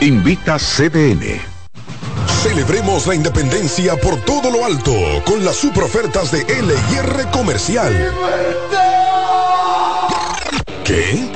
Invita CDN. Celebremos la independencia por todo lo alto con las super ofertas de LIR Comercial. ¿Qué?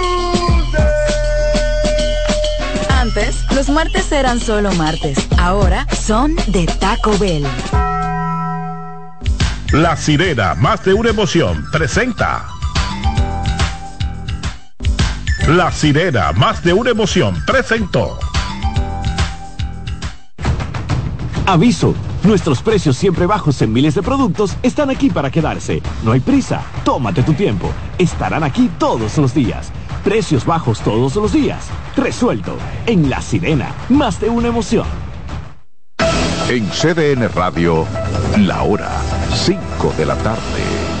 Antes, los martes eran solo martes. Ahora son de Taco Bell. La sirena, más de una emoción, presenta. La sirena, más de una emoción, presentó. Aviso, nuestros precios siempre bajos en miles de productos están aquí para quedarse. No hay prisa, tómate tu tiempo. Estarán aquí todos los días. Precios bajos todos los días. Resuelto. En La Sirena, más de una emoción. En CDN Radio, la hora 5 de la tarde.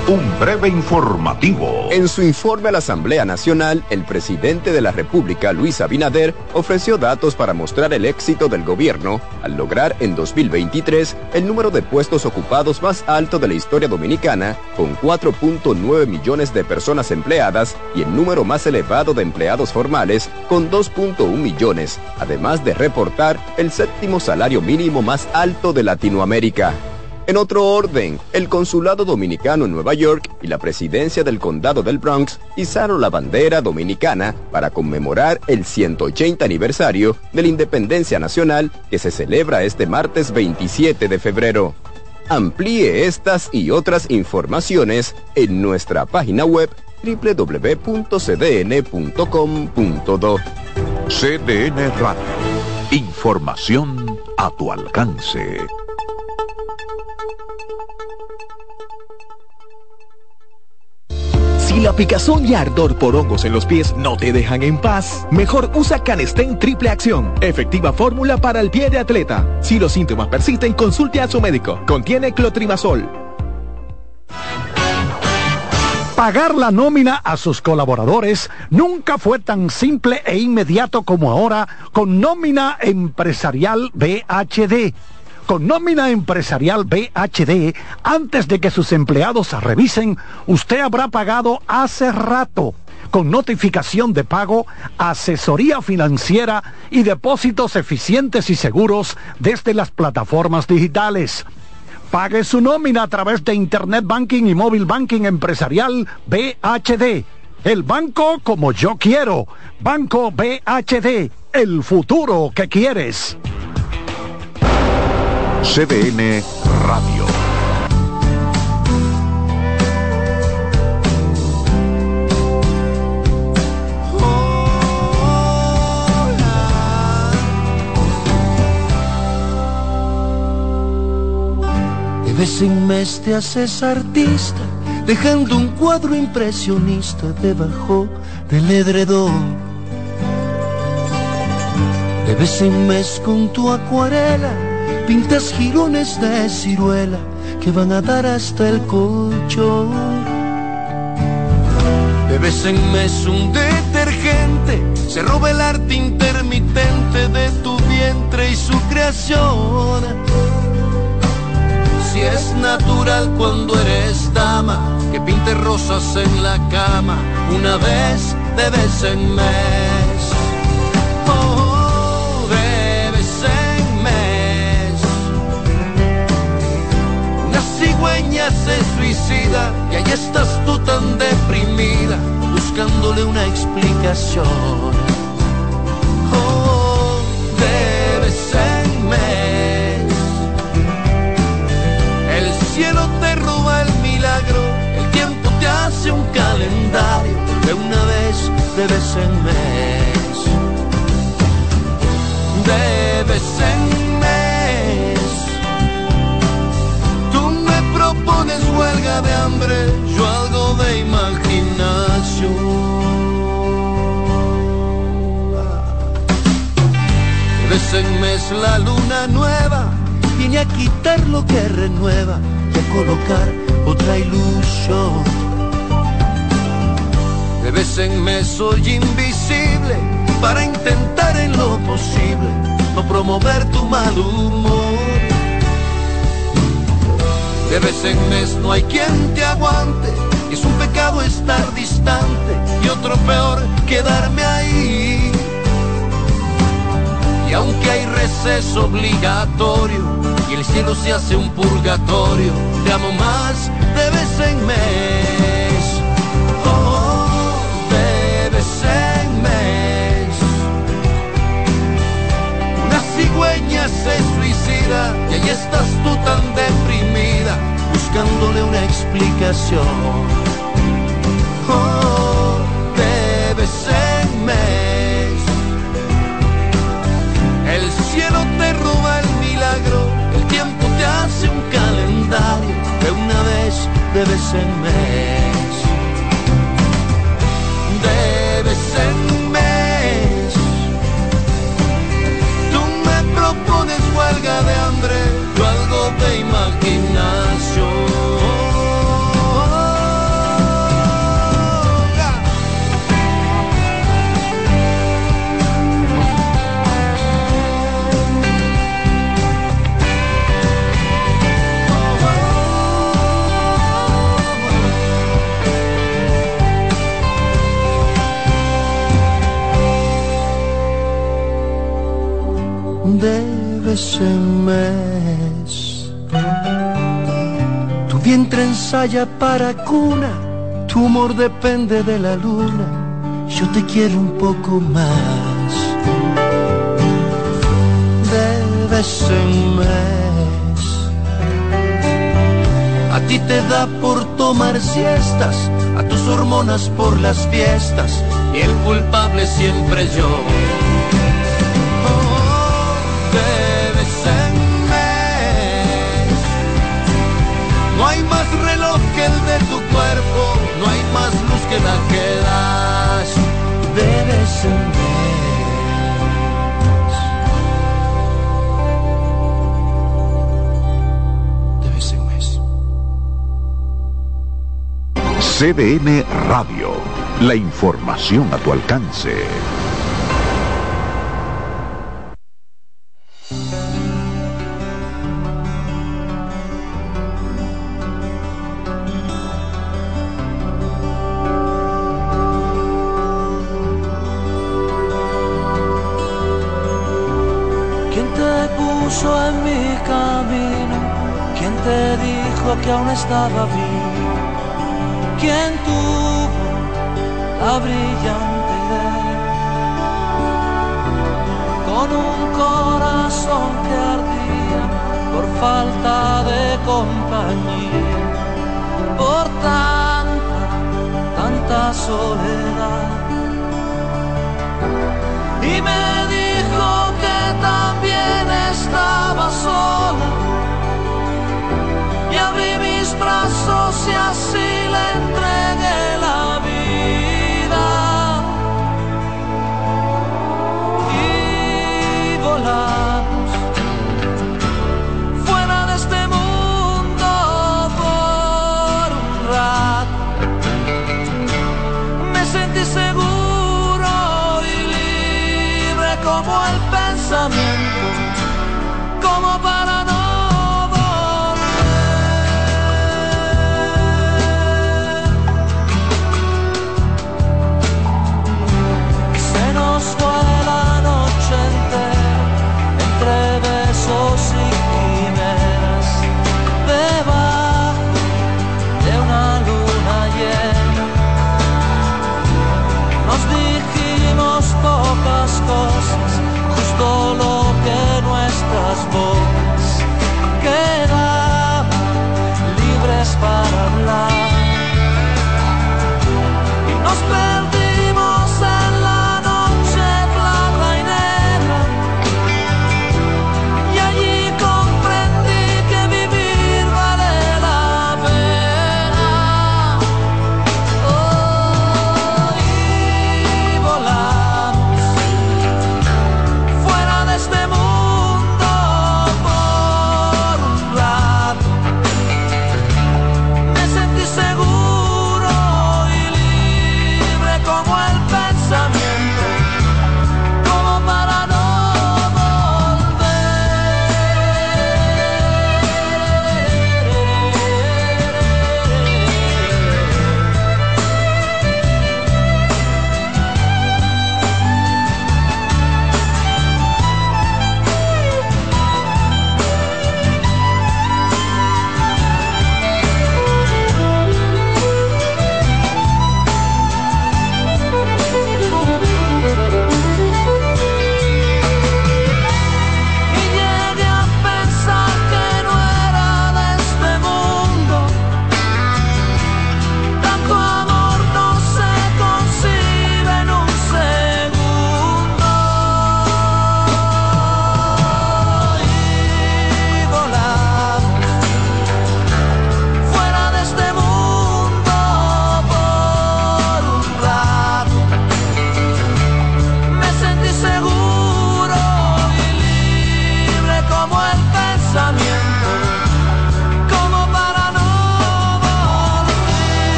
un breve informativo. En su informe a la Asamblea Nacional, el presidente de la República, Luis Abinader, ofreció datos para mostrar el éxito del gobierno al lograr en 2023 el número de puestos ocupados más alto de la historia dominicana, con 4.9 millones de personas empleadas y el número más elevado de empleados formales, con 2.1 millones, además de reportar el séptimo salario mínimo más alto de Latinoamérica. En otro orden, el Consulado Dominicano en Nueva York y la Presidencia del Condado del Bronx izaron la bandera dominicana para conmemorar el 180 aniversario de la Independencia Nacional que se celebra este martes 27 de febrero. Amplíe estas y otras informaciones en nuestra página web www.cdn.com.do. CDN Radio. Información a tu alcance. Si la picazón y ardor por hongos en los pies no te dejan en paz, mejor usa Canestén Triple Acción, efectiva fórmula para el pie de atleta. Si los síntomas persisten, consulte a su médico. Contiene clotrimazol. Pagar la nómina a sus colaboradores nunca fue tan simple e inmediato como ahora con nómina empresarial BHD con nómina empresarial BHD, antes de que sus empleados revisen, usted habrá pagado hace rato con notificación de pago, asesoría financiera y depósitos eficientes y seguros desde las plataformas digitales. Pague su nómina a través de Internet Banking y Móvil Banking Empresarial BHD. El banco como yo quiero. Banco BHD. El futuro que quieres. CDN Radio. De vez en mes te haces artista, dejando un cuadro impresionista debajo del edredón. De vez en mes con tu acuarela pintas jirones de ciruela que van a dar hasta el colchón. Vez en mes un detergente se roba el arte intermitente de tu vientre y su creación. Si es natural cuando eres dama, que pinte rosas en la cama una vez de en mes. Se suicida y ahí estás tú tan deprimida buscándole una explicación. Oh, debes en mes. El cielo te roba el milagro, el tiempo te hace un calendario de una vez debes en mes. de vez en mes. De vez en mes la luna nueva viene a quitar lo que renueva y a colocar otra ilusión. De vez en mes soy invisible para intentar en lo posible no promover tu mal humor. De vez en mes no hay quien te aguante, es un pecado estar distante y otro peor quedarme ahí. Y aunque hay receso obligatorio y el cielo se hace un purgatorio, te amo más de vez en mes. Oh, de vez en mes. Una cigüeña se suicida y ahí estás tú tan deprimida, buscándole una explicación. Cielo te roba el milagro, el tiempo te hace un calendario de una vez de vez en mes. De vez en mes. Tú me propones huelga de hambre, yo algo de imaginación. En mes. Tu vientre ensaya para cuna, tu humor depende de la luna. Yo te quiero un poco más. De vez en mes. A ti te da por tomar siestas, a tus hormonas por las fiestas, y el culpable siempre yo. Cuerpo, no hay más luz que la que das. De vez en mes. De vez en mes. CDN Radio. La información a tu alcance. Que aún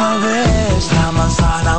Última vez. La manzana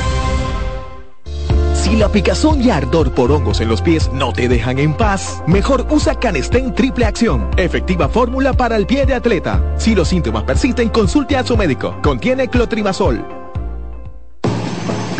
Si la picazón y ardor por hongos en los pies no te dejan en paz, mejor usa Canestén Triple Acción, efectiva fórmula para el pie de atleta. Si los síntomas persisten, consulte a su médico. Contiene clotrimazol.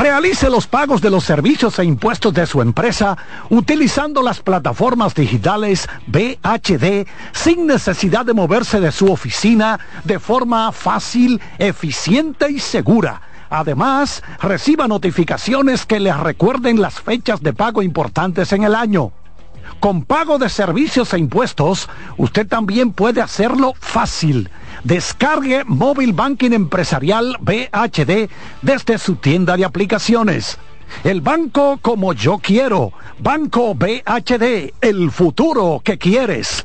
Realice los pagos de los servicios e impuestos de su empresa utilizando las plataformas digitales BHD sin necesidad de moverse de su oficina de forma fácil, eficiente y segura. Además, reciba notificaciones que les recuerden las fechas de pago importantes en el año. Con pago de servicios e impuestos, usted también puede hacerlo fácil Descargue Móvil Banking Empresarial BHD desde su tienda de aplicaciones. El banco como yo quiero. Banco BHD, el futuro que quieres.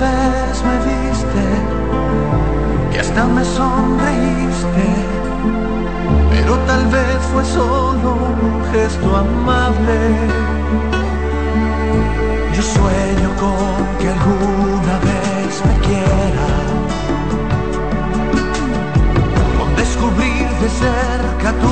vez me viste, que hasta me sonreíste, pero tal vez fue solo un gesto amable. Yo sueño con que alguna vez me quieras con descubrir de cerca tu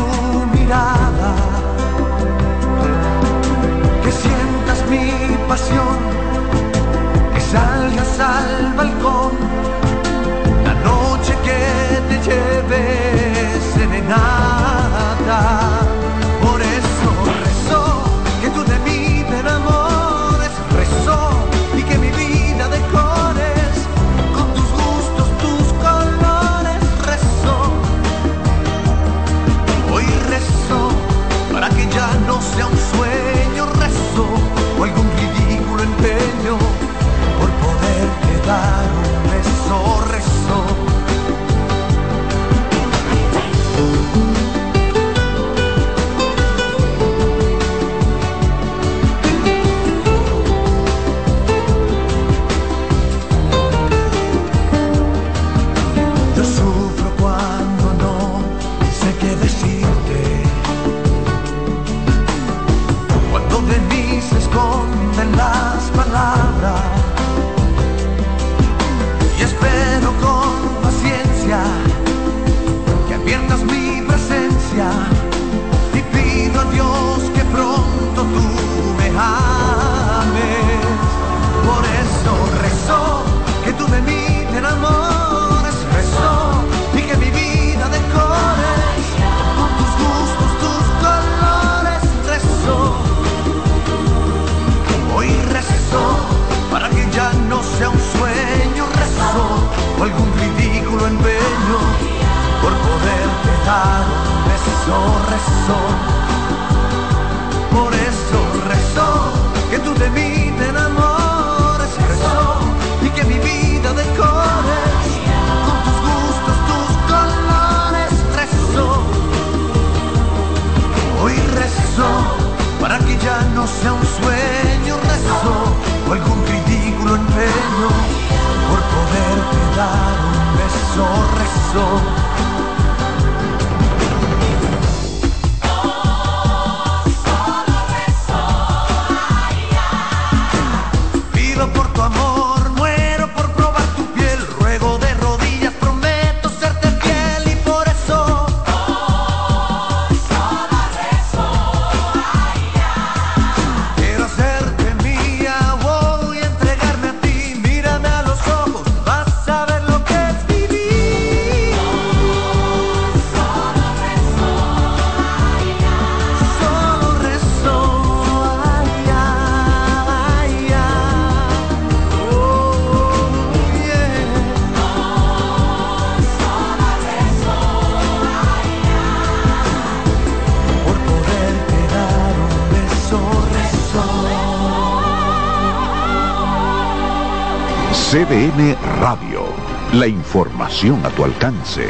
La información a tu alcance.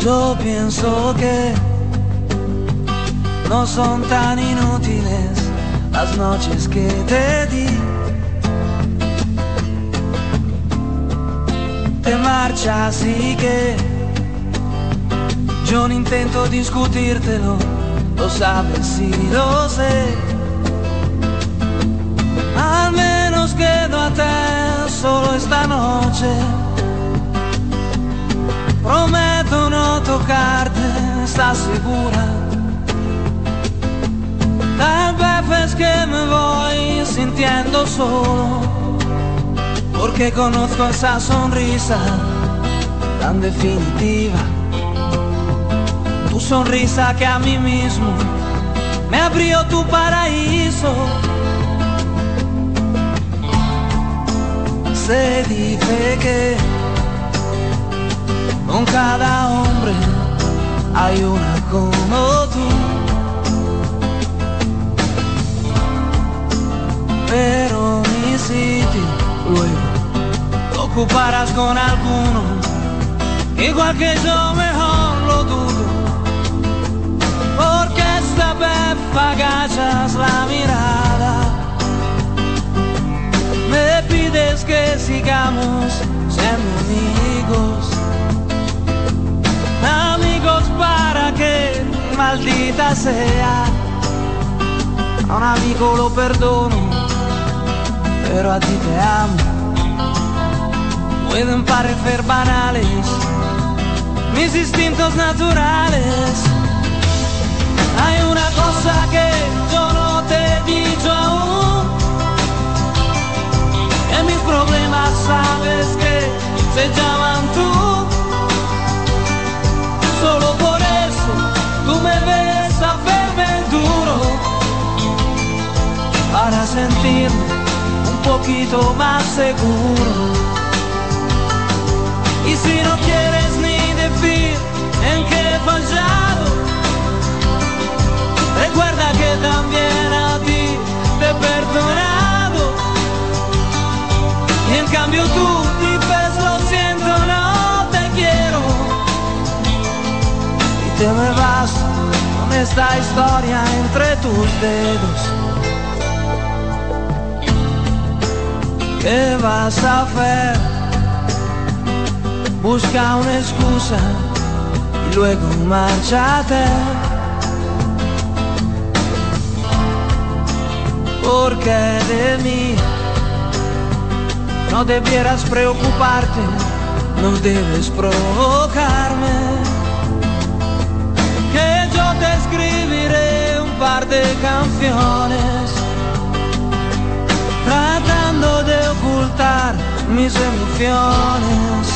Yo pienso que no son tan inútiles las noches que te. Te marchas y que yo no intento discutírtelo, lo sabes y lo sé. Al menos quédate solo esta noche. Prometo no tocarte, ¿estás segura? Tal vez es que me voy sintiendo solo, porque conozco esa sonrisa tan definitiva. Tu sonrisa que a mí mismo me abrió tu paraíso. Se dice que con cada hombre hay una como tú. Pero mi sitio luego lo ocuparás con alguno, igual que yo mejor lo dudo. Porque esta vez agachas la mirada, me pides que sigamos siendo amigos amigos para que maldita sea. A un amigo lo perdono, pero a ti te amo. Pueden parecer banales mis instintos naturales. Hay una cosa que yo no te he dicho aún. Que mis problemas sabes que se llaman tú. Solo por eso tú me ves a verme duro para sentirme un poquito más seguro. Y si no quieres ni decir en qué he fallado, recuerda que también a ti te he perdonado. Y en cambio tú dices lo siento, no te quiero y te me vas con esta historia entre tus dedos. ¿Qué vas a hacer? Busca una excusa y luego márchate. Porque de mí no debieras preocuparte, no debes provocarme que yo te escribiré un par de canciones tratando de ocultar mis emociones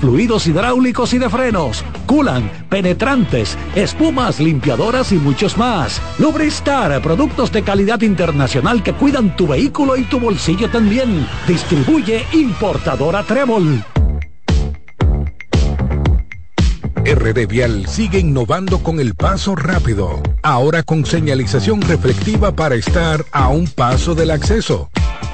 fluidos hidráulicos y de frenos, culan, penetrantes, espumas, limpiadoras y muchos más. Lubristar, productos de calidad internacional que cuidan tu vehículo y tu bolsillo también. Distribuye importadora Trébol. RD Vial sigue innovando con el paso rápido, ahora con señalización reflectiva para estar a un paso del acceso.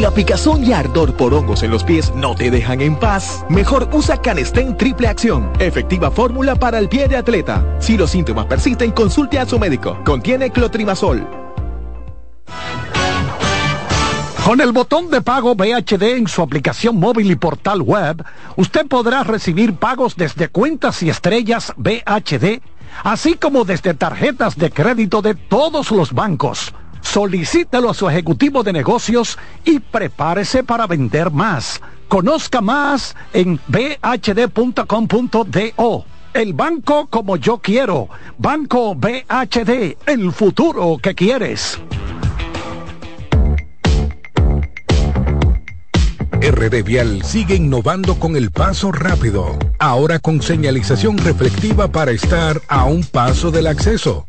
La picazón y ardor por hongos en los pies no te dejan en paz, mejor usa Canestén Triple Acción, efectiva fórmula para el pie de atleta. Si los síntomas persisten, consulte a su médico. Contiene clotrimazol. Con el botón de pago BHD en su aplicación móvil y portal web, usted podrá recibir pagos desde cuentas y estrellas BHD, así como desde tarjetas de crédito de todos los bancos. Solicítelo a su ejecutivo de negocios y prepárese para vender más. Conozca más en bhd.com.do. El banco como yo quiero. Banco BHD, el futuro que quieres. RD Vial sigue innovando con el paso rápido, ahora con señalización reflectiva para estar a un paso del acceso.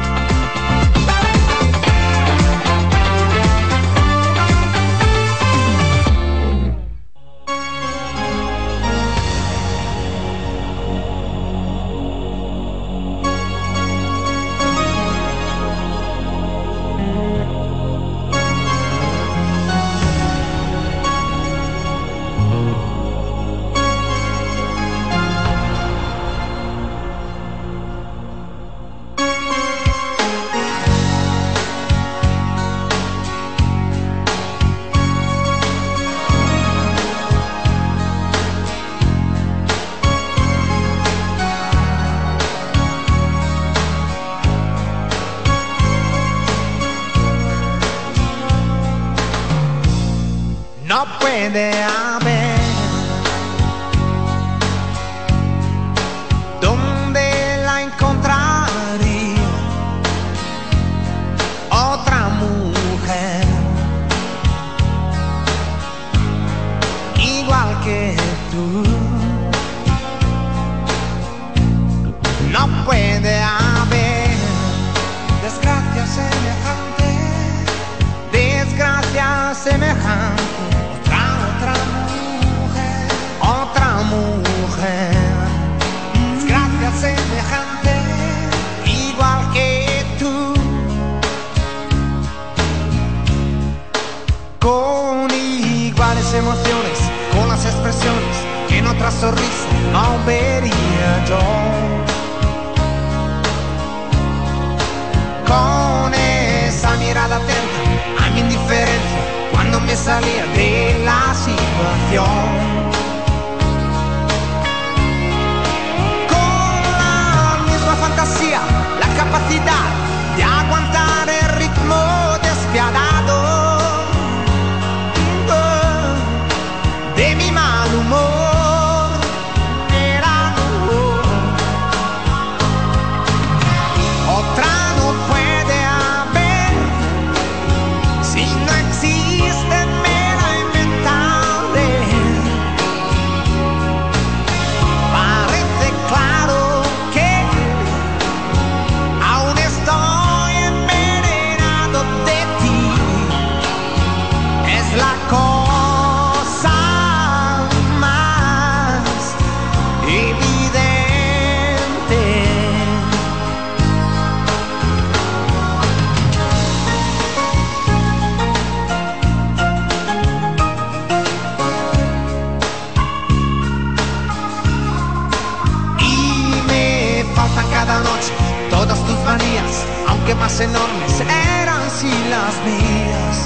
Enormes eran si las mías.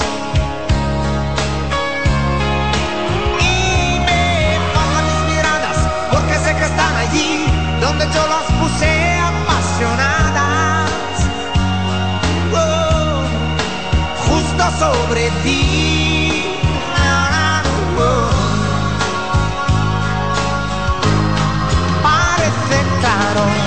Y me faltan mis miradas, porque sé que están allí, donde yo las puse apasionadas. Oh, justo sobre ti. Parece claro,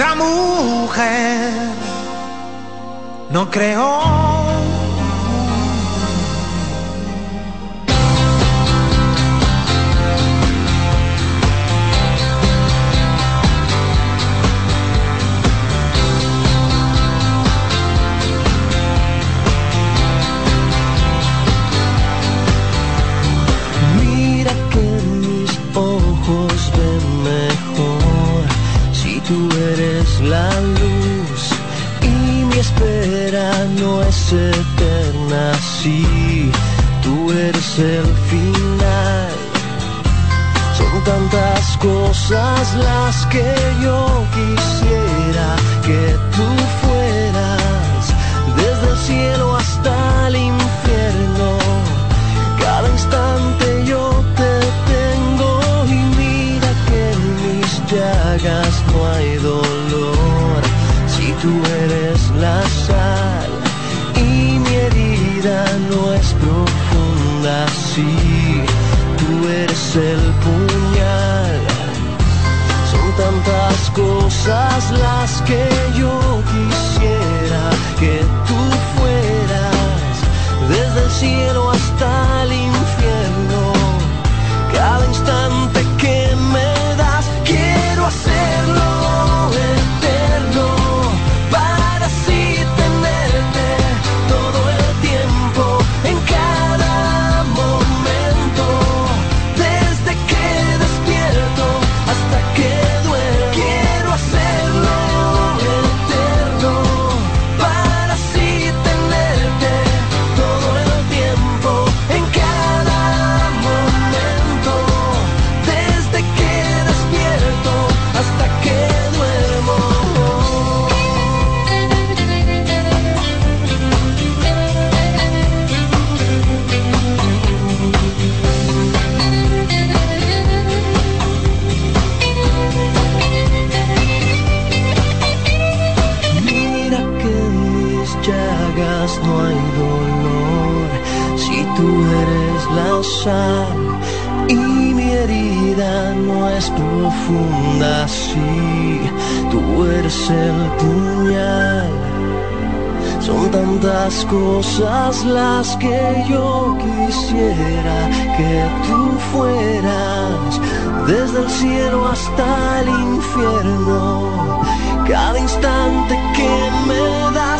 Otra mujer, no creo. las que yo. Just like tú eres la sal y mi herida no es profunda sí, tú eres el puñal. Son tantas cosas las que yo quisiera que tú fueras, desde el cielo hasta el infierno, cada instante que me das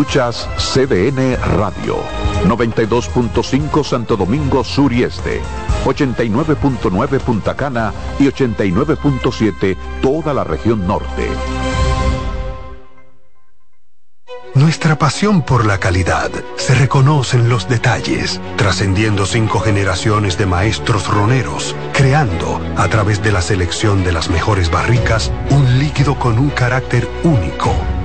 Escuchas CDN Radio, 92.5 Santo Domingo Sur y Este, 89.9 Punta Cana y 89.7 toda la región norte. Nuestra pasión por la calidad se reconoce en los detalles, trascendiendo cinco generaciones de maestros roneros, creando, a través de la selección de las mejores barricas, un líquido con un carácter único,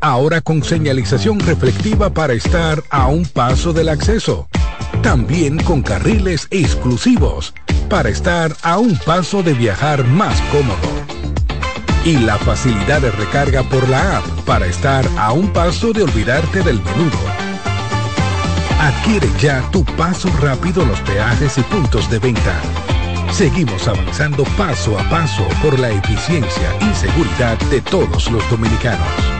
ahora con señalización reflectiva para estar a un paso del acceso. También con carriles exclusivos para estar a un paso de viajar más cómodo. Y la facilidad de recarga por la app para estar a un paso de olvidarte del menudo. Adquiere ya tu paso rápido en los peajes y puntos de venta. Seguimos avanzando paso a paso por la eficiencia y seguridad de todos los dominicanos.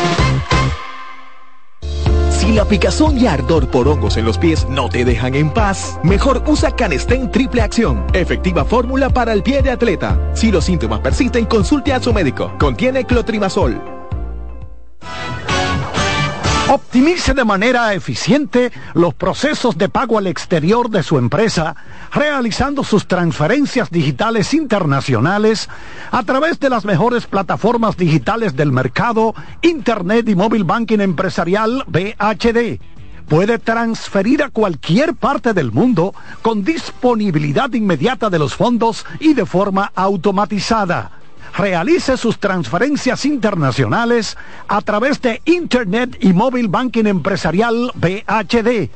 Si la picazón y ardor por hongos en los pies no te dejan en paz, mejor usa Canestén Triple Acción, efectiva fórmula para el pie de atleta. Si los síntomas persisten, consulte a su médico. Contiene clotrimazol. Optimice de manera eficiente los procesos de pago al exterior de su empresa, realizando sus transferencias digitales internacionales a través de las mejores plataformas digitales del mercado, Internet y Móvil Banking Empresarial BHD. Puede transferir a cualquier parte del mundo con disponibilidad inmediata de los fondos y de forma automatizada realice sus transferencias internacionales a través de Internet y Móvil Banking Empresarial BHD.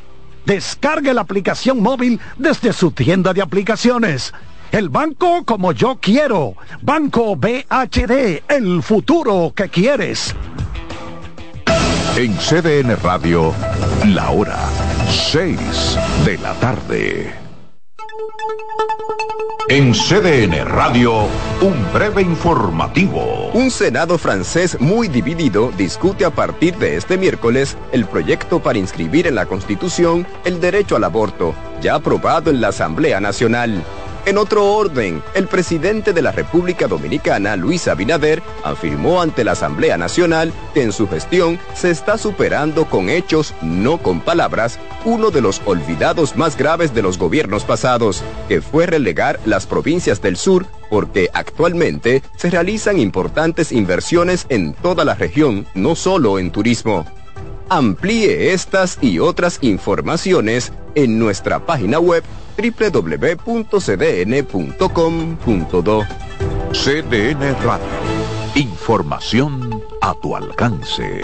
Descargue la aplicación móvil desde su tienda de aplicaciones. El banco como yo quiero. Banco BHD, el futuro que quieres. En CDN Radio, la hora 6 de la tarde. En CDN Radio, un breve informativo. Un Senado francés muy dividido discute a partir de este miércoles el proyecto para inscribir en la Constitución el derecho al aborto, ya aprobado en la Asamblea Nacional. En otro orden, el presidente de la República Dominicana, Luis Abinader, afirmó ante la Asamblea Nacional que en su gestión se está superando con hechos, no con palabras, uno de los olvidados más graves de los gobiernos pasados, que fue relegar las provincias del sur porque actualmente se realizan importantes inversiones en toda la región, no solo en turismo. Amplíe estas y otras informaciones en nuestra página web www.cdn.com.do. CDN Radio. Información a tu alcance.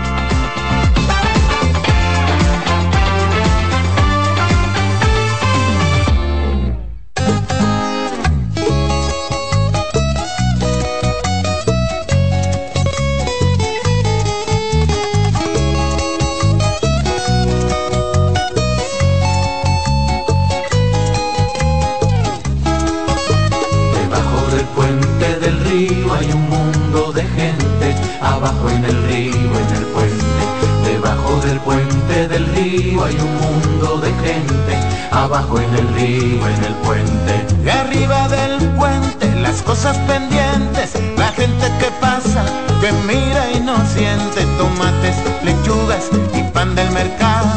Del puente del río hay un mundo de gente, abajo en el río, en el puente. Arriba del puente las cosas pendientes, la gente que pasa, que mira y no siente tomates, lechugas y pan del mercado.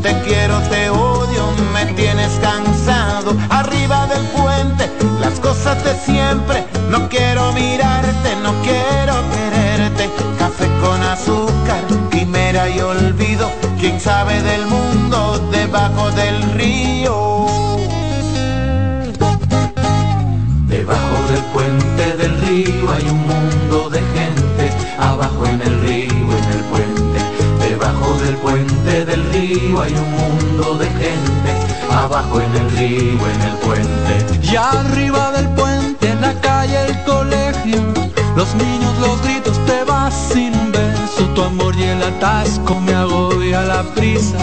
Te quiero, te odio, me tienes cansado. Arriba del puente, las cosas de siempre. Hay un mundo de gente, abajo en el río, en el puente. Y arriba del puente, en la calle, el colegio, los niños, los gritos, te vas sin un beso, tu amor y el atasco me agobia la prisa.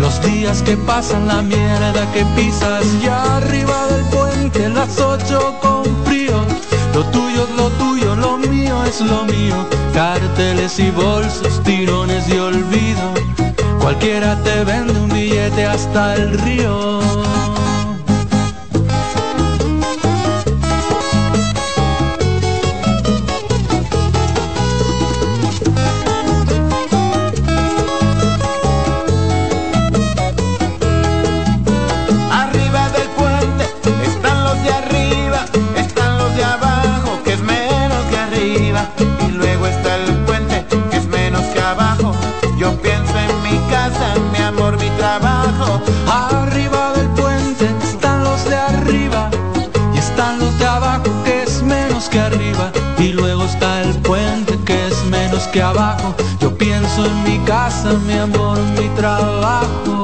Los días que pasan, la mierda que pisas, y arriba del puente, las ocho con frío. Lo tuyo es lo tuyo, lo mío es lo mío. Carteles y bolsos, tirones y olvido. Cualquiera te vende un billete hasta el río. Casa, mi amor, mi trabajo.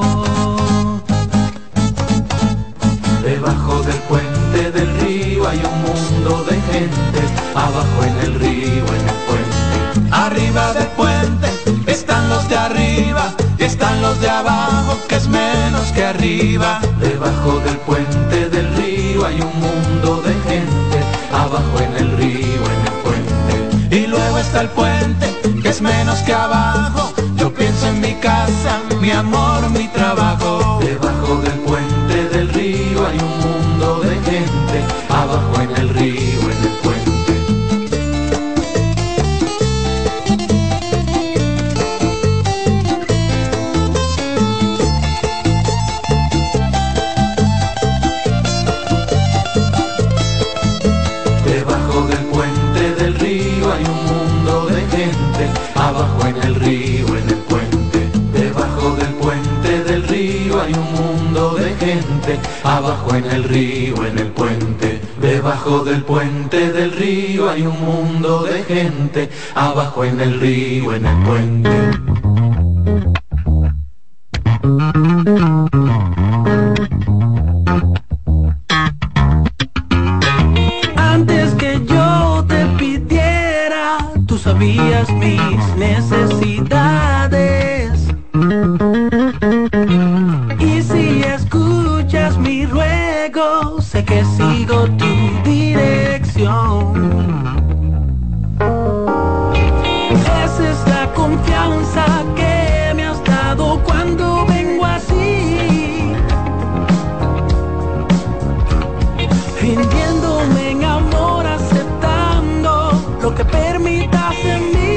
Debajo del puente del río hay un mundo de gente, abajo en el río, en el puente. Arriba del puente están los de arriba y están los de abajo, que es menos que arriba. Debajo del puente del río hay un mundo de gente, abajo en el río, en el puente. Y luego está el puente, que es menos que abajo. Pienso en mi casa, mi amor, mi trabajo. Debajo del abajo en el río, en el puente. Debajo del puente del río hay un mundo de gente, abajo en el río, en el puente. Permitas en mí.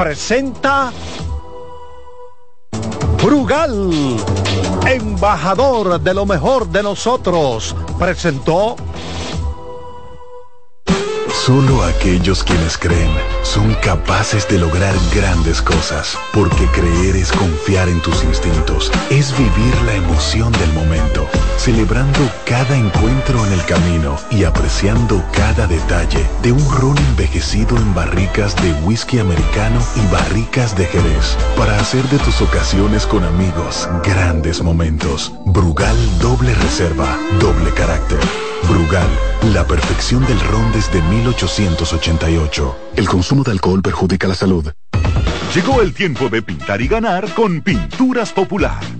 presenta Brugal, embajador de lo mejor de nosotros, presentó Solo aquellos quienes creen son capaces de lograr grandes cosas, porque creer es confiar en tus instintos, es vivir la emoción del momento, celebrando cada encuentro en el camino y apreciando cada detalle de un ron envejecido en barricas de whisky americano y barricas de Jerez, para hacer de tus ocasiones con amigos grandes momentos. Brugal doble reserva, doble carácter. Brugal, la perfección del ron desde 1888. El consumo de alcohol perjudica la salud. Llegó el tiempo de pintar y ganar con Pinturas Popular.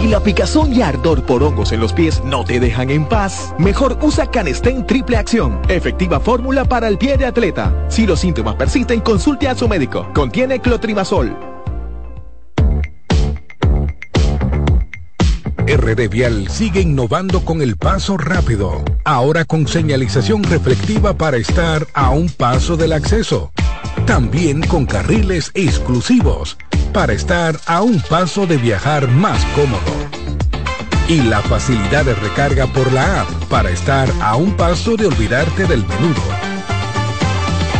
Si la picazón y ardor por hongos en los pies no te dejan en paz, mejor usa Canestén Triple Acción, efectiva fórmula para el pie de atleta. Si los síntomas persisten, consulte a su médico. Contiene clotrimazol. RD Vial sigue innovando con el paso rápido, ahora con señalización reflectiva para estar a un paso del acceso. También con carriles exclusivos para estar a un paso de viajar más cómodo. Y la facilidad de recarga por la app para estar a un paso de olvidarte del menudo.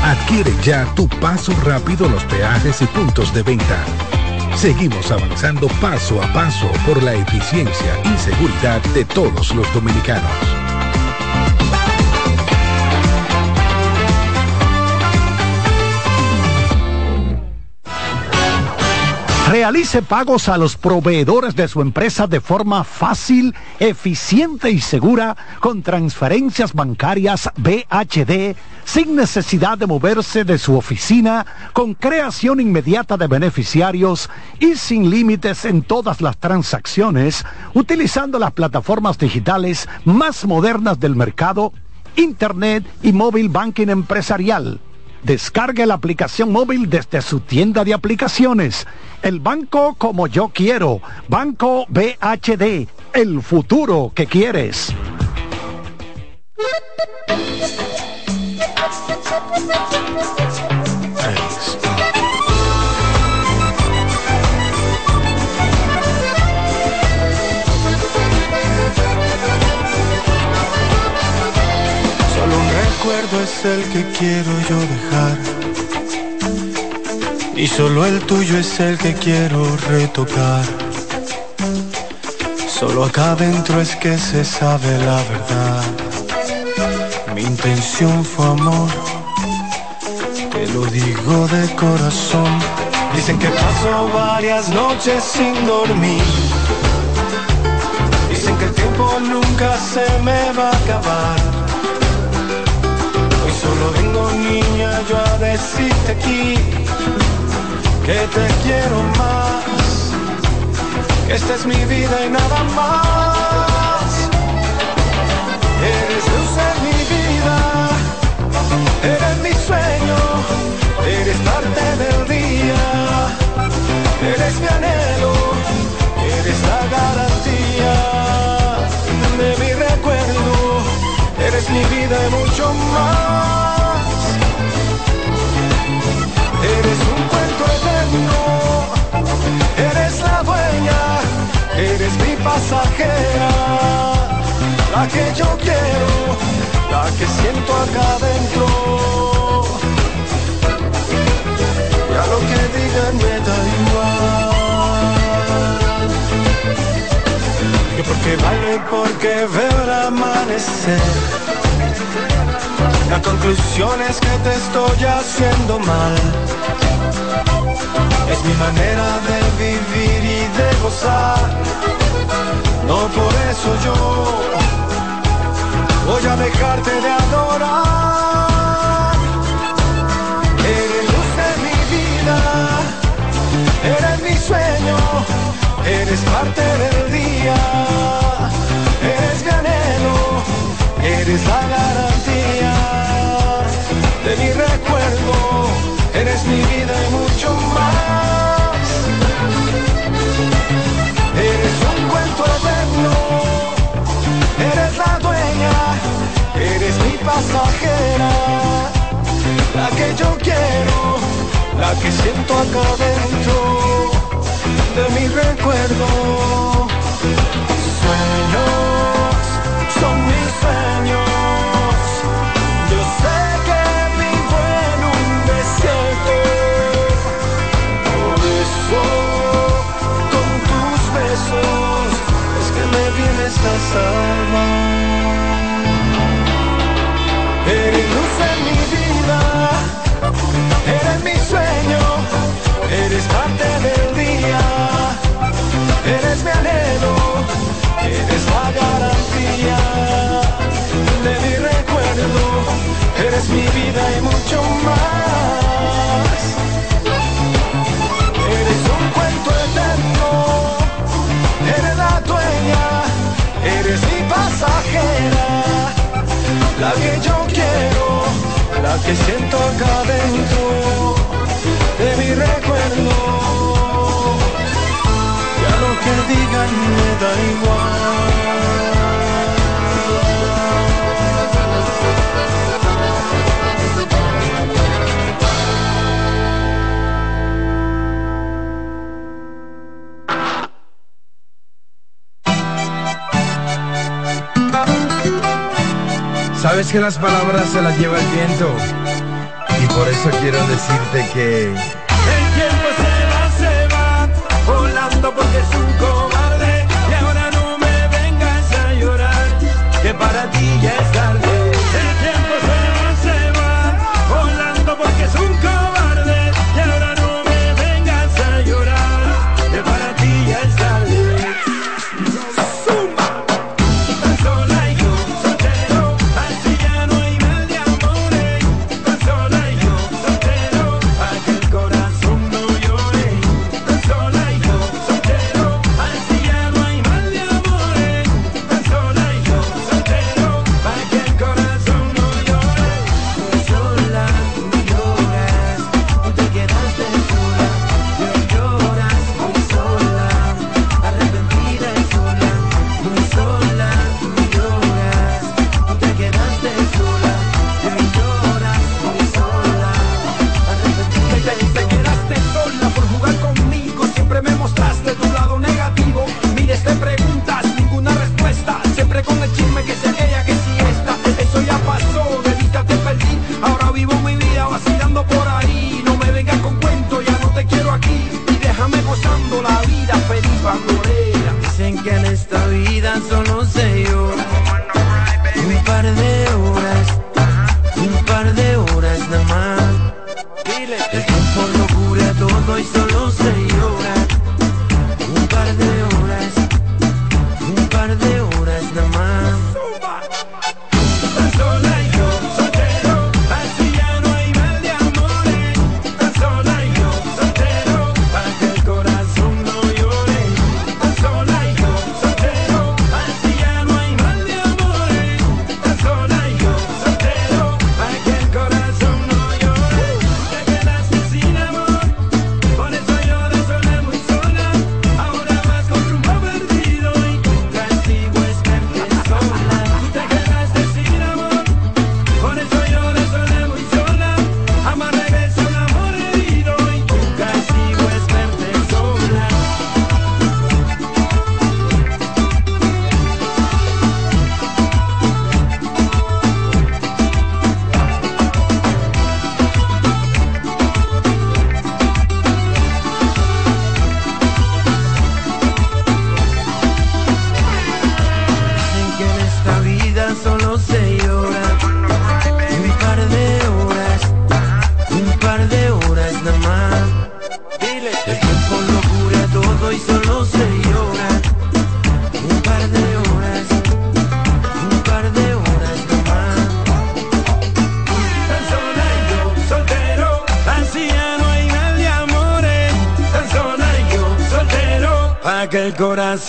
Adquiere ya tu paso rápido en los peajes y puntos de venta. Seguimos avanzando paso a paso por la eficiencia y seguridad de todos los dominicanos. Realice pagos a los proveedores de su empresa de forma fácil, eficiente y segura con transferencias bancarias BHD sin necesidad de moverse de su oficina, con creación inmediata de beneficiarios y sin límites en todas las transacciones, utilizando las plataformas digitales más modernas del mercado, Internet y móvil banking empresarial. Descargue la aplicación móvil desde su tienda de aplicaciones. El banco como yo quiero. Banco BHD. El futuro que quieres. El que quiero yo dejar. Y solo el tuyo es el que quiero retocar. Solo acá adentro es que se sabe la verdad. Mi intención fue amor, te lo digo de corazón. Dicen que paso varias noches sin dormir. Dicen que el tiempo nunca se me va a acabar. decirte aquí que te quiero más, que esta es mi vida y nada más. Eres luz en mi vida, eres mi sueño, eres parte del día, eres mi anhelo, eres la garantía de mi recuerdo, eres mi vida y mucho más. eterno. Eres la dueña, eres mi pasajera, la que yo quiero, la que siento acá adentro. Ya lo que digan me da igual. Que porque bailo y porque veo el amanecer. La conclusión es que te estoy haciendo mal. Es mi manera de vivir y de gozar. No por eso yo voy a dejarte de adorar. Eres luz de mi vida, eres mi sueño, eres parte del día, eres mi anhelo, eres la garantía de mi recuerdo, mucho más. Eres un cuento eterno, eres la dueña, eres mi pasajera, la que yo quiero, la que siento acá dentro de mi recuerdo. Sueños, son mis sueños. Con tus besos es que me vienes a salvar. Eres luz en mi vida, eres mi sueño, eres parte del día, eres mi anhelo, eres la garantía de mi recuerdo, eres mi vida y mucho más. Eres mi pasajera, la que yo quiero, la que siento acá dentro de mi recuerdo. Ya lo que digan me da Sabes que las palabras se las lleva el viento. Y por eso quiero decirte que. El tiempo se va, se va, volando es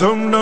el corazón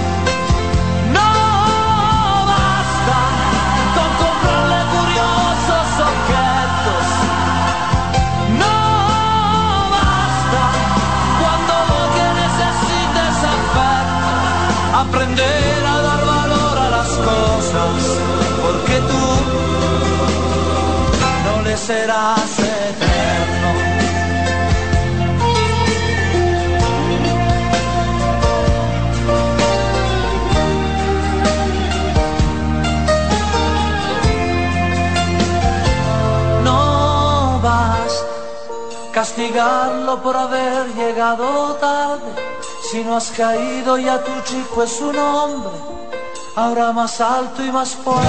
Porque tú no le serás eterno. castigarlo por haber llegado tarde. Si no has caído ya tu chico es un hombre, ahora más alto y más fuerte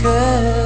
que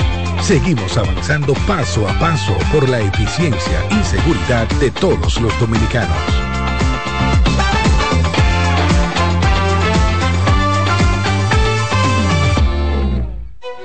Seguimos avanzando paso a paso por la eficiencia y seguridad de todos los dominicanos.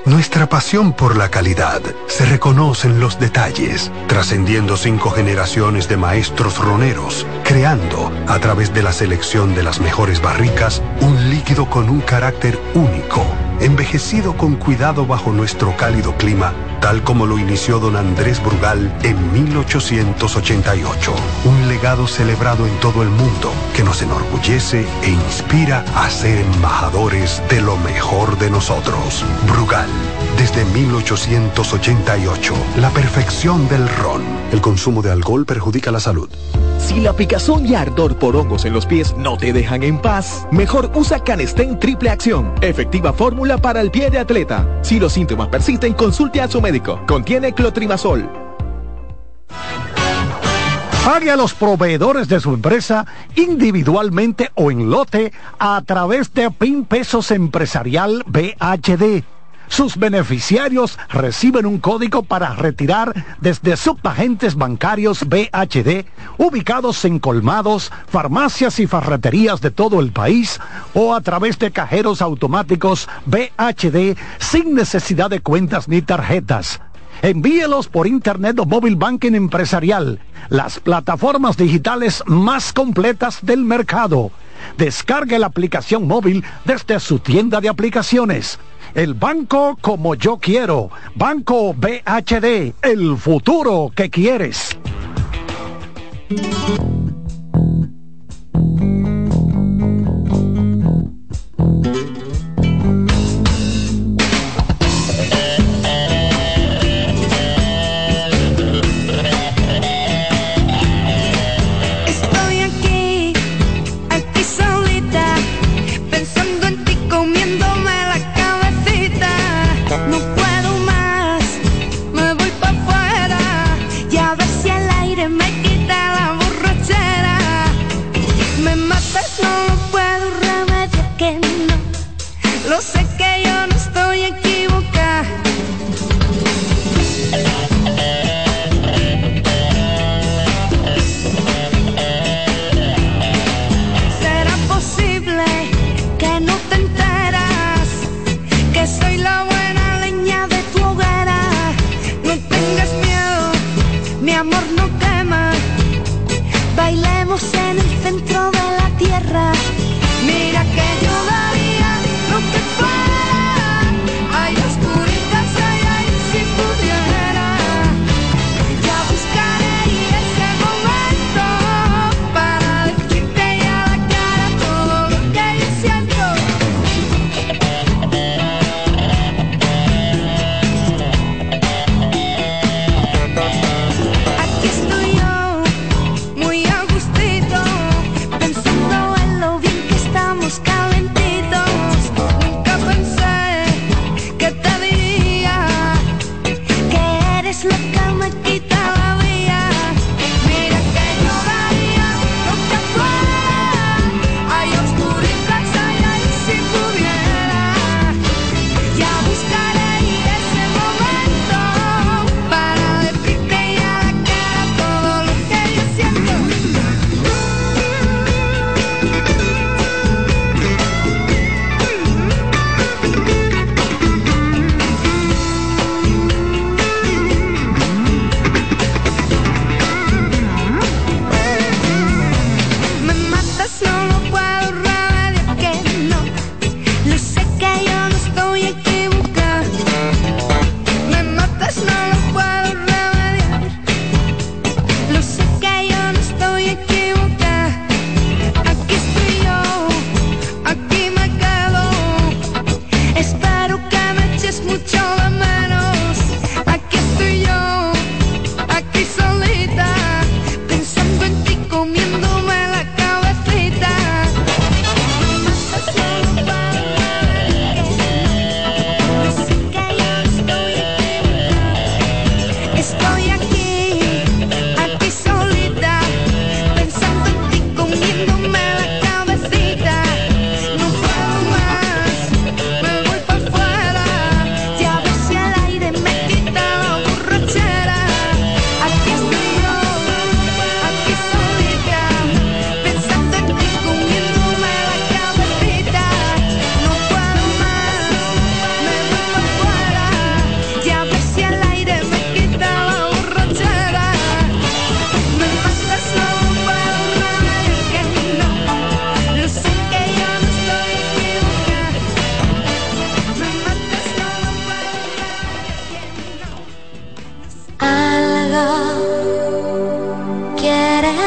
Nuestra pasión por la calidad se reconoce en los detalles, trascendiendo cinco generaciones de maestros roneros, creando, a través de la selección de las mejores barricas, un líquido con un carácter único, envejecido con cuidado bajo nuestro cálido clima, tal como lo inició don Andrés Brugal en 1888. Un legado celebrado en todo el mundo que nos enorgullece e inspira a ser embajadores de lo mejor de nosotros. Brugal, desde 1888, la perfección del ron. El consumo de alcohol perjudica la salud. Si la picazón y ardor por hongos en los pies no te dejan en paz, mejor usa Canestén Triple Acción, efectiva fórmula para el pie de atleta. Si los síntomas persisten, consulte a su médico. Contiene clotrimazol. Pague a los proveedores de su empresa individualmente o en lote a través de PIN Pesos Empresarial BHD. Sus beneficiarios reciben un código para retirar desde subagentes bancarios BHD ubicados en colmados, farmacias y farreterías de todo el país o a través de cajeros automáticos BHD sin necesidad de cuentas ni tarjetas. Envíelos por Internet o Móvil Banking Empresarial, las plataformas digitales más completas del mercado. Descargue la aplicación móvil desde su tienda de aplicaciones. El banco como yo quiero. Banco BHD, el futuro que quieres.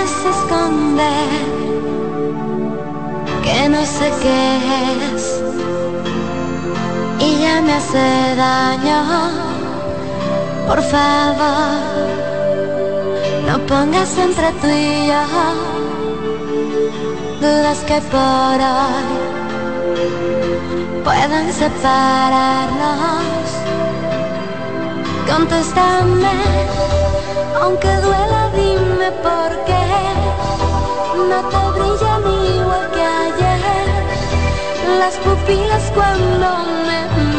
esconder, que no sé qué es, y ya me hace daño, por favor, no pongas entre tú y yo dudas que por hoy puedan separarnos. Contéstame aunque duela dime por qué. No te brillan igual que ayer. Las pupilas cuando me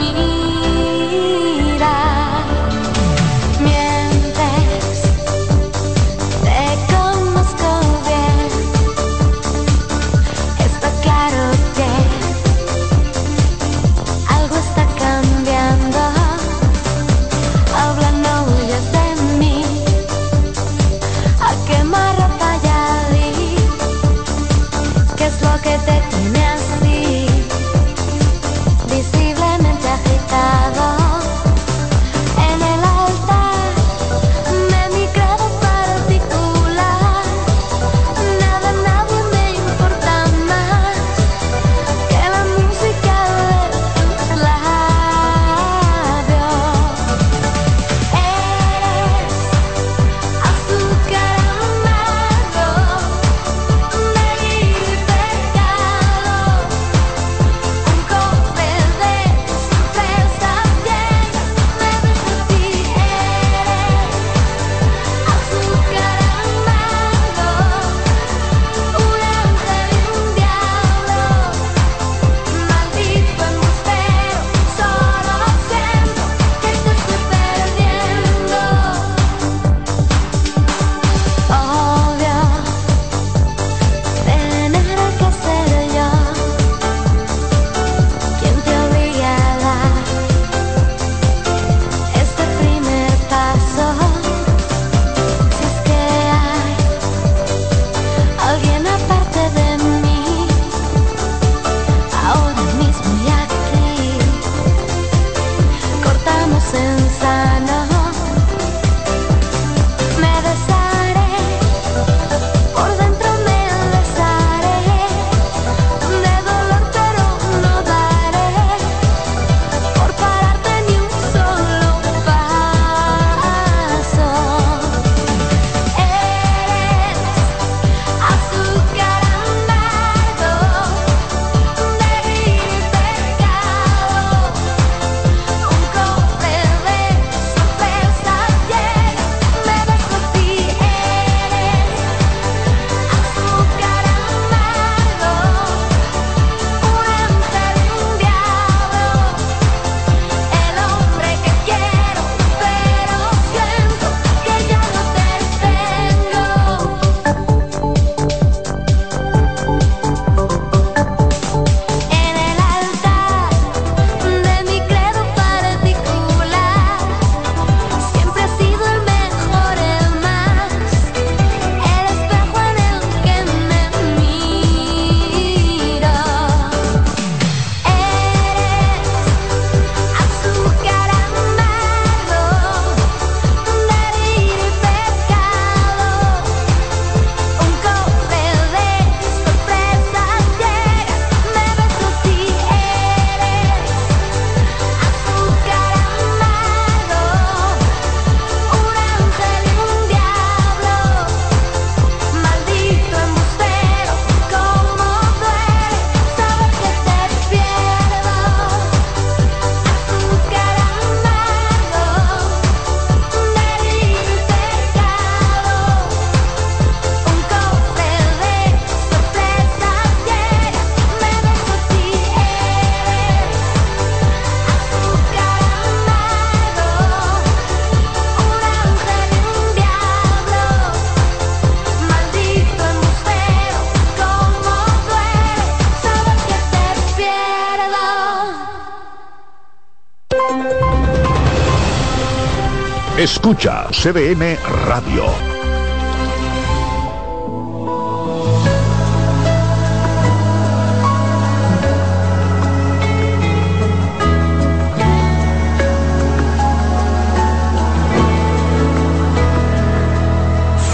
Escucha CDN Radio.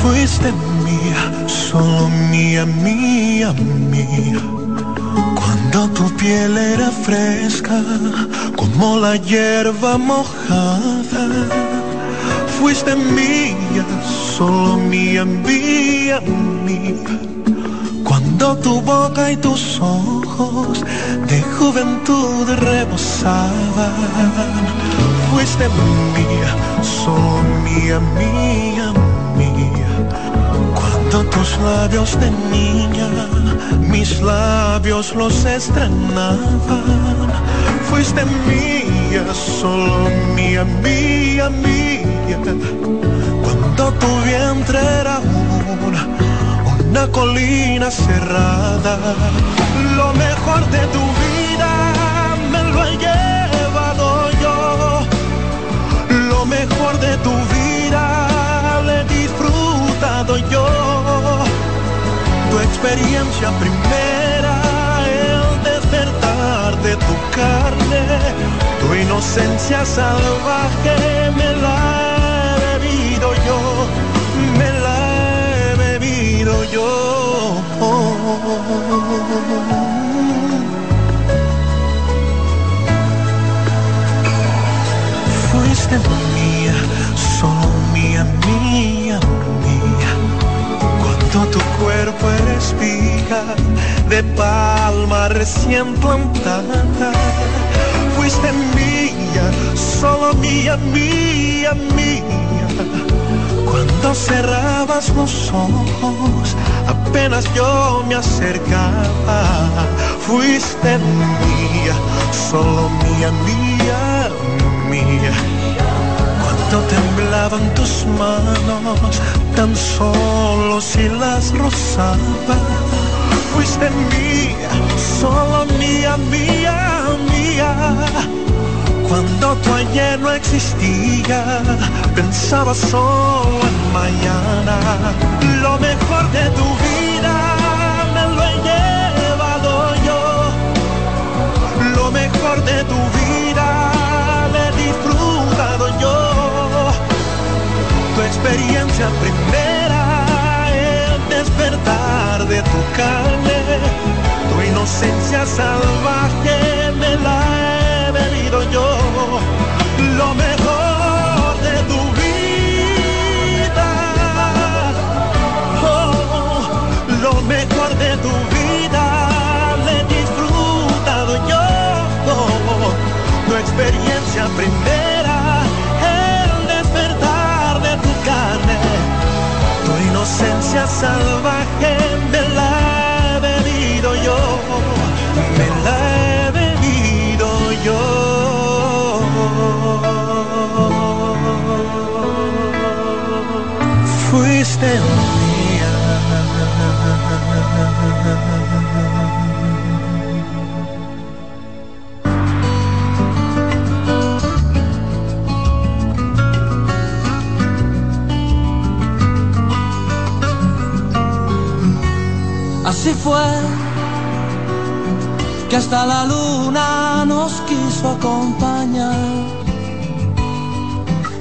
Fuiste mía, solo mía, mía, mía. Cuando tu piel era fresca, como la hierba mojada. Fuiste mía, solo mía, mía, mía. Cuando tu boca y tus ojos de juventud rebosaban. Fuiste mía, solo mía, mía, mía. Cuando tus labios de niña, mis labios los estrenaban. Fuiste mía, solo mía, mía, mía. Cuando tu vientre era una, una colina cerrada. Lo mejor de tu vida me lo he llevado yo. Lo mejor de tu vida le he disfrutado yo. Tu experiencia primera, el despertar de tu inocencia salvaje me la he bebido yo, me la he bebido yo. Fuiste mía, solo mía, mía, mía. Cuando tu cuerpo era espiga de palma recién plantada. Fuiste mía, solo mía, mía, mía. Cuando cerrabas los ojos, apenas yo me acercaba. Fuiste mía, solo mía, mía, mía. Cuando temblaban tus manos, tan solo si las rozaba. Fuiste mía, solo mía, mía, mía. Cuando tu ayer no existía, pensaba solo en mañana. Lo mejor de tu vida me lo he llevado yo. Lo mejor de tu vida le he disfrutado yo. Tu experiencia primera, el despertar de tu carne, tu inocencia salvaje me la he bebido yo. Lo mejor de tu vida, oh, lo mejor de tu vida le he disfrutado yo. Tu experiencia primera, salvaje me la he bebido yo, me la he bebido yo. Fuiste mía. Así fue que hasta la luna nos quiso acompañar.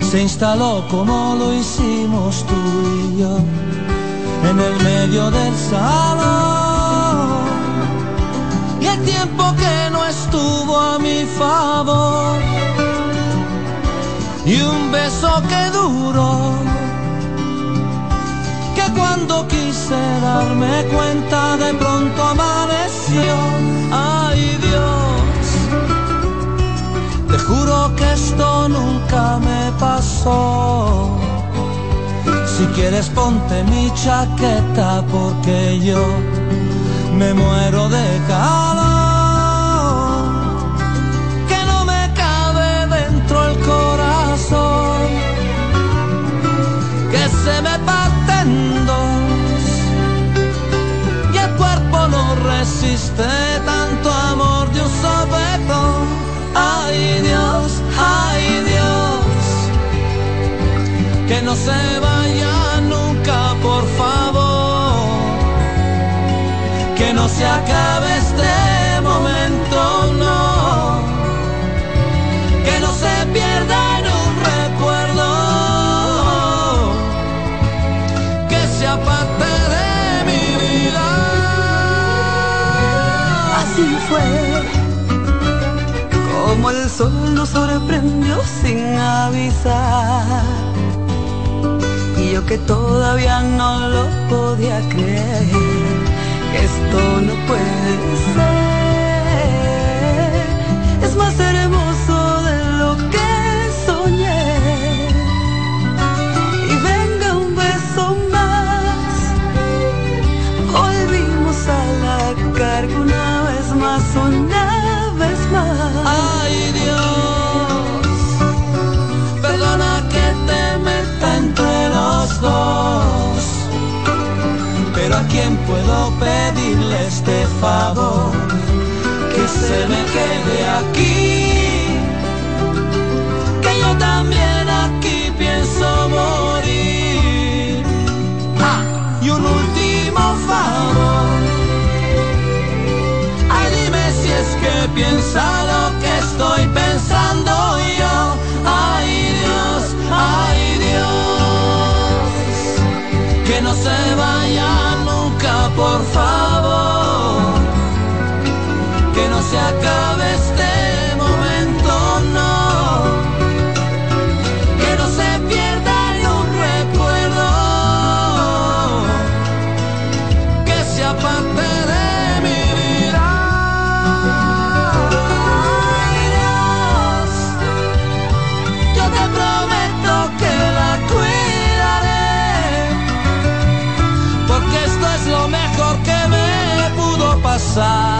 Se instaló como lo hicimos tú y yo en el medio del salón. Y el tiempo que no estuvo a mi favor. Y un beso que duró cuando quise darme cuenta de pronto amaneció. Ay Dios, te juro que esto nunca me pasó. Si quieres ponte mi chaqueta porque yo me muero de calor. Que no me cabe dentro el corazón. Que se me de tanto amor de un sopetón. Ay Dios, ay Dios, que no se vaya nunca, por favor, que no se acabe este momento. fue, como el sol nos sorprendió sin avisar. Y yo que todavía no lo podía creer, que esto no puede ser. Es más hermoso una vez más. Ay Dios, perdona que te meta entre los dos, pero a quién puedo pedirle este favor que se me quede aquí. piensa lo que estoy pensando yo. Ay Dios, ay Dios, que no se vaya nunca, por favor. passar.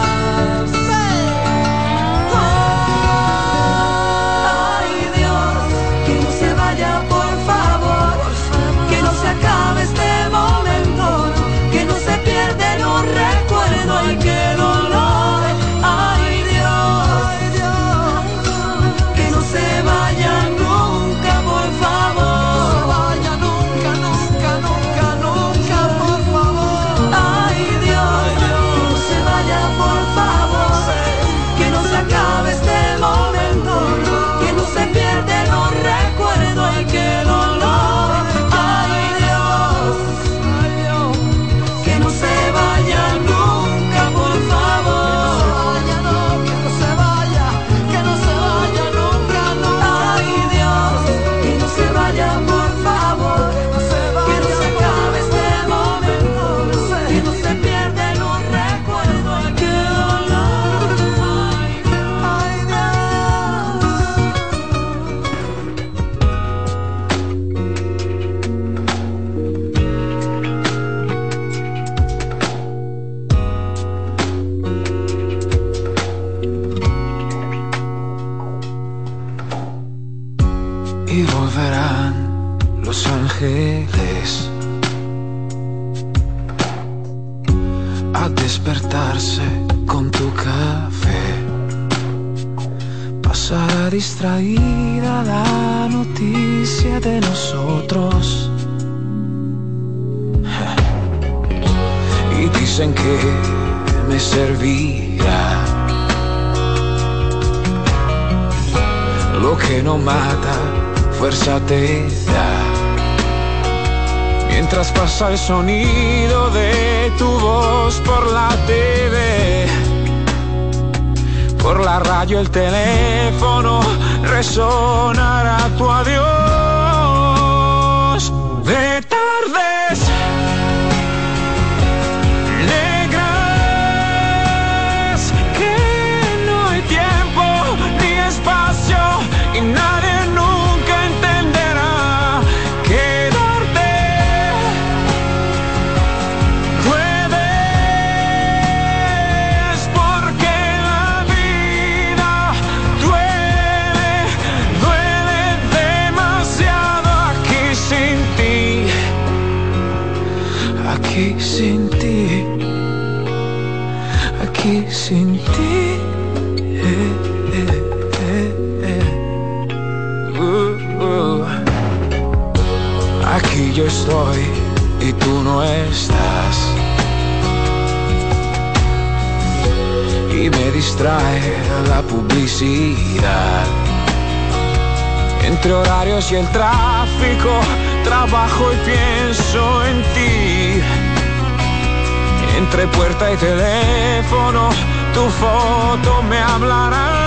servía. Lo que no mata, fuerza te da. Mientras pasa el sonido de tu voz por la TV, por la radio, el teléfono, resonará tu adiós. Distrae la publicidad. Entre horarios y el tráfico, trabajo y pienso en ti. Entre puerta y teléfono, tu foto me hablará.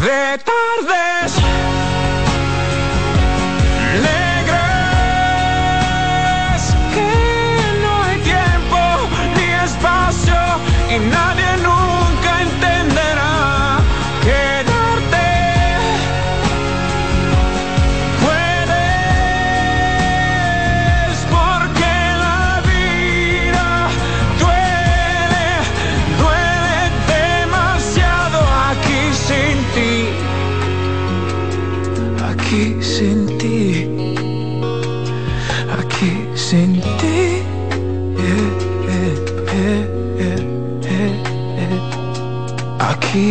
De tardes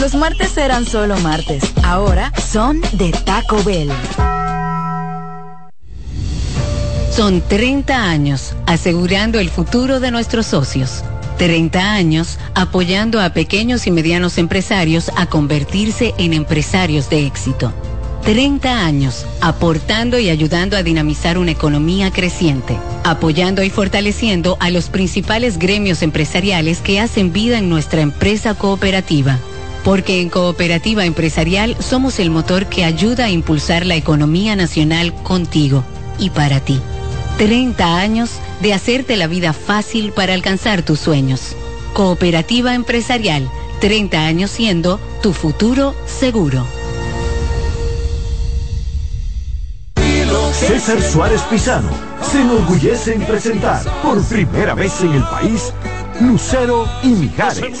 Los martes eran solo martes. Ahora son de Taco Bell. Son 30 años asegurando el futuro de nuestros socios. 30 años apoyando a pequeños y medianos empresarios a convertirse en empresarios de éxito. 30 años aportando y ayudando a dinamizar una economía creciente, apoyando y fortaleciendo a los principales gremios empresariales que hacen vida en nuestra empresa cooperativa. Porque en Cooperativa Empresarial somos el motor que ayuda a impulsar la economía nacional contigo y para ti. 30 años de hacerte la vida fácil para alcanzar tus sueños. Cooperativa Empresarial, 30 años siendo tu futuro seguro. César Suárez Pisano se enorgullece en presentar por primera vez en el país Lucero y Mijares.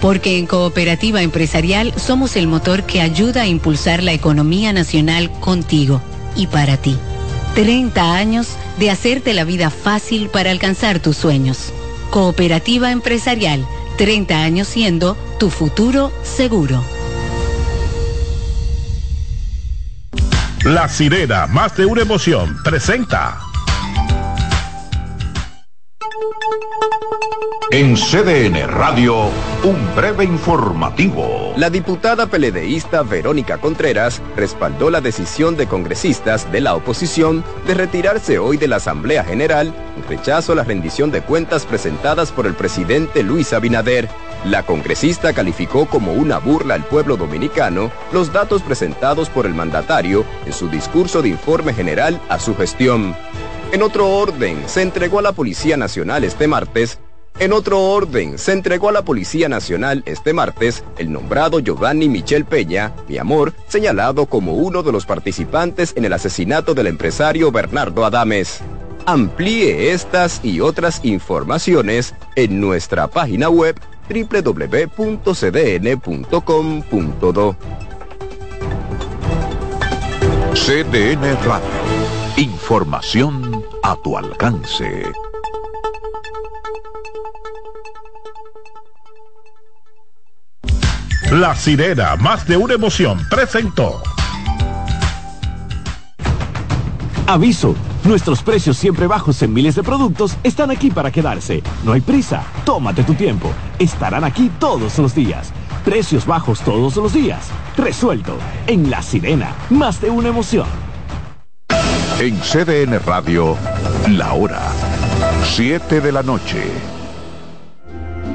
Porque en Cooperativa Empresarial somos el motor que ayuda a impulsar la economía nacional contigo y para ti. 30 años de hacerte la vida fácil para alcanzar tus sueños. Cooperativa Empresarial, 30 años siendo tu futuro seguro. La sirena, más de una emoción, presenta. En CDN Radio, un breve informativo. La diputada peledeísta Verónica Contreras respaldó la decisión de congresistas de la oposición de retirarse hoy de la Asamblea General en rechazo a la rendición de cuentas presentadas por el presidente Luis Abinader. La congresista calificó como una burla al pueblo dominicano los datos presentados por el mandatario en su discurso de informe general a su gestión. En otro orden, se entregó a la Policía Nacional este martes en otro orden, se entregó a la Policía Nacional este martes el nombrado Giovanni Michel Peña, mi amor, señalado como uno de los participantes en el asesinato del empresario Bernardo Adames. Amplíe estas y otras informaciones en nuestra página web www.cdn.com.do. CDN Radio. Información a tu alcance. La sirena, más de una emoción, presentó. Aviso, nuestros precios siempre bajos en miles de productos están aquí para quedarse. No hay prisa, tómate tu tiempo. Estarán aquí todos los días. Precios bajos todos los días. Resuelto. En La Sirena, más de una emoción. En CDN Radio, la hora 7 de la noche.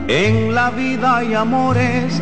En la vida hay amores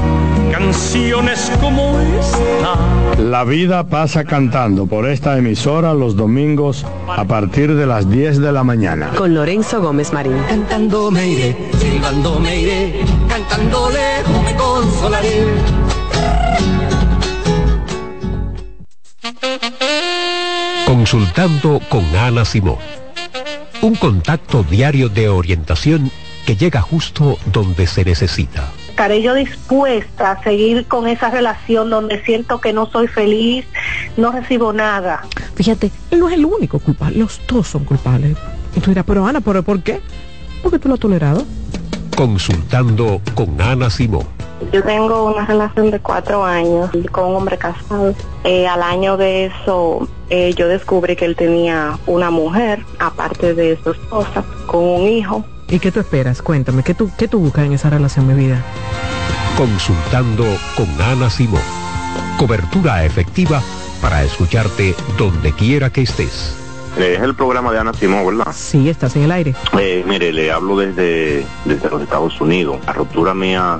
canciones como esta. La vida pasa cantando por esta emisora los domingos a partir de las 10 de la mañana. Con Lorenzo Gómez Marín. Cantando me iré, silbando me iré, cantando lejos me consolaré. Consultando con Ana Simón. Un contacto diario de orientación que llega justo donde se necesita. Estaré yo dispuesta a seguir con esa relación donde siento que no soy feliz, no recibo nada. Fíjate, él no es el único culpable, los dos son culpables. Y tú dirás, pero Ana, ¿pero por qué? Porque tú lo has tolerado. Consultando con Ana Simón. Yo tengo una relación de cuatro años con un hombre casado. Eh, al año de eso, eh, yo descubrí que él tenía una mujer, aparte de su esposa, con un hijo. ¿Y qué tú esperas? Cuéntame, ¿qué tú, qué tú buscas en esa relación, mi vida? Consultando con Ana Simón. Cobertura efectiva para escucharte donde quiera que estés. Es el programa de Ana Simón, ¿verdad? Sí, estás en el aire. Eh, mire, le hablo desde, desde los Estados Unidos. La ruptura mía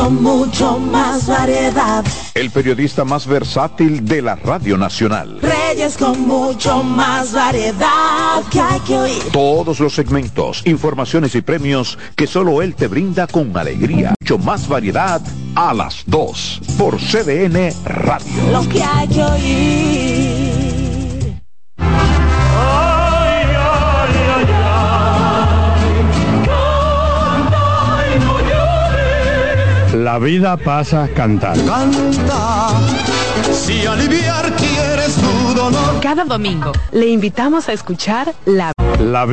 Con mucho más variedad. El periodista más versátil de la Radio Nacional. Reyes con mucho más variedad que hay que oír. Todos los segmentos, informaciones y premios que solo él te brinda con alegría. Mucho más variedad a las 2 por CDN Radio. Lo que hay que oír. La vida pasa cantando. Canta, si aliviar quieres tu dolor. Cada domingo le invitamos a escuchar La La vida